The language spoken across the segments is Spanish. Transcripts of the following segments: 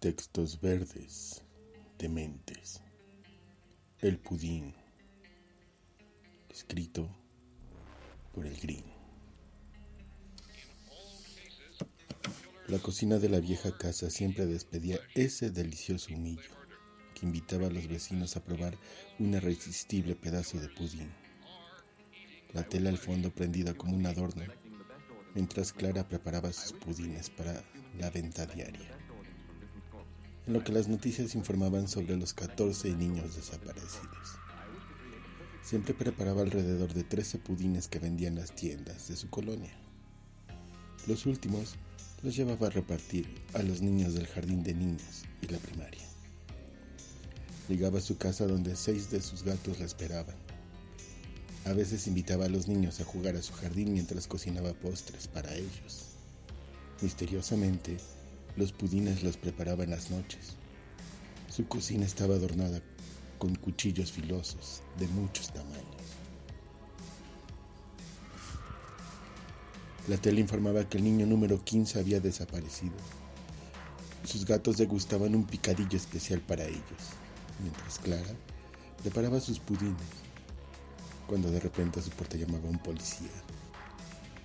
Textos verdes, dementes. El pudín. Escrito por el Green. La cocina de la vieja casa siempre despedía ese delicioso humillo que invitaba a los vecinos a probar un irresistible pedazo de pudín. La tela al fondo prendida como un adorno, mientras Clara preparaba sus pudines para la venta diaria en lo que las noticias informaban sobre los 14 niños desaparecidos. Siempre preparaba alrededor de 13 pudines que vendía en las tiendas de su colonia. Los últimos los llevaba a repartir a los niños del jardín de niños y la primaria. Llegaba a su casa donde seis de sus gatos la esperaban. A veces invitaba a los niños a jugar a su jardín mientras cocinaba postres para ellos. Misteriosamente, los pudines los preparaba en las noches. Su cocina estaba adornada con cuchillos filosos de muchos tamaños. La tele informaba que el niño número 15 había desaparecido. Sus gatos degustaban un picadillo especial para ellos, mientras Clara preparaba sus pudines, cuando de repente a su puerta llamaba un policía.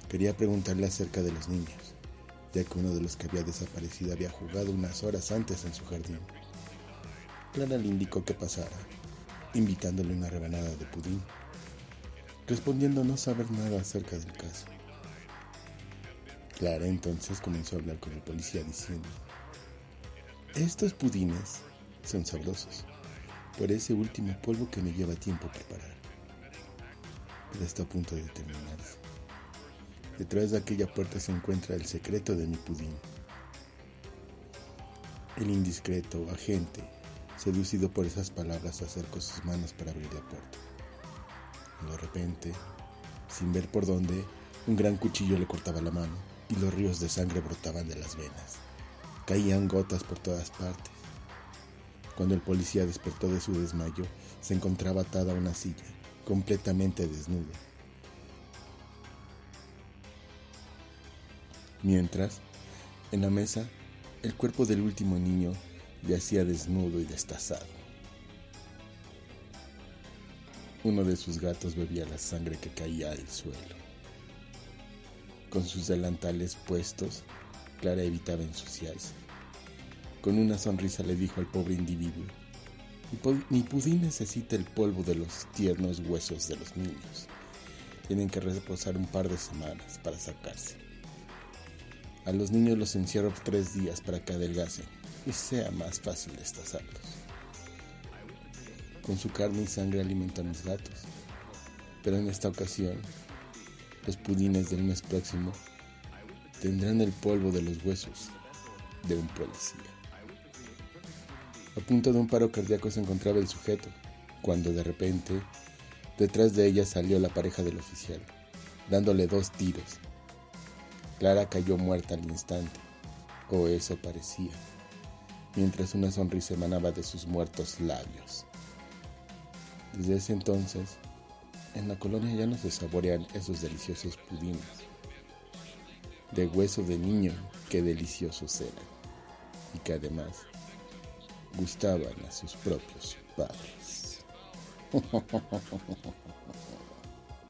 Quería preguntarle acerca de los niños ya que uno de los que había desaparecido había jugado unas horas antes en su jardín. Clara le indicó que pasara, invitándole una rebanada de pudín, respondiendo no saber nada acerca del caso. Clara entonces comenzó a hablar con el policía diciendo, estos pudines son sabrosos por ese último polvo que me lleva tiempo preparar, pero está a punto de terminarse. Detrás de aquella puerta se encuentra el secreto de mi pudín. El indiscreto agente, seducido por esas palabras, acercó sus manos para abrir la puerta. de repente, sin ver por dónde, un gran cuchillo le cortaba la mano y los ríos de sangre brotaban de las venas. Caían gotas por todas partes. Cuando el policía despertó de su desmayo, se encontraba atada a una silla, completamente desnuda Mientras, en la mesa, el cuerpo del último niño yacía desnudo y destazado. Uno de sus gatos bebía la sangre que caía al suelo. Con sus delantales puestos, Clara evitaba ensuciarse. Con una sonrisa le dijo al pobre individuo, mi pudín necesita el polvo de los tiernos huesos de los niños. Tienen que reposar un par de semanas para sacarse. A los niños los encierro tres días para que adelgacen y sea más fácil destazarlos. Con su carne y sangre alimento a mis gatos, pero en esta ocasión, los pudines del mes próximo tendrán el polvo de los huesos de un policía. A punto de un paro cardíaco se encontraba el sujeto, cuando de repente, detrás de ella salió la pareja del oficial, dándole dos tiros Clara cayó muerta al instante, o eso parecía, mientras una sonrisa emanaba de sus muertos labios. Desde ese entonces, en la colonia ya no se saborean esos deliciosos pudines. De hueso de niño, qué deliciosos eran, y que además gustaban a sus propios padres.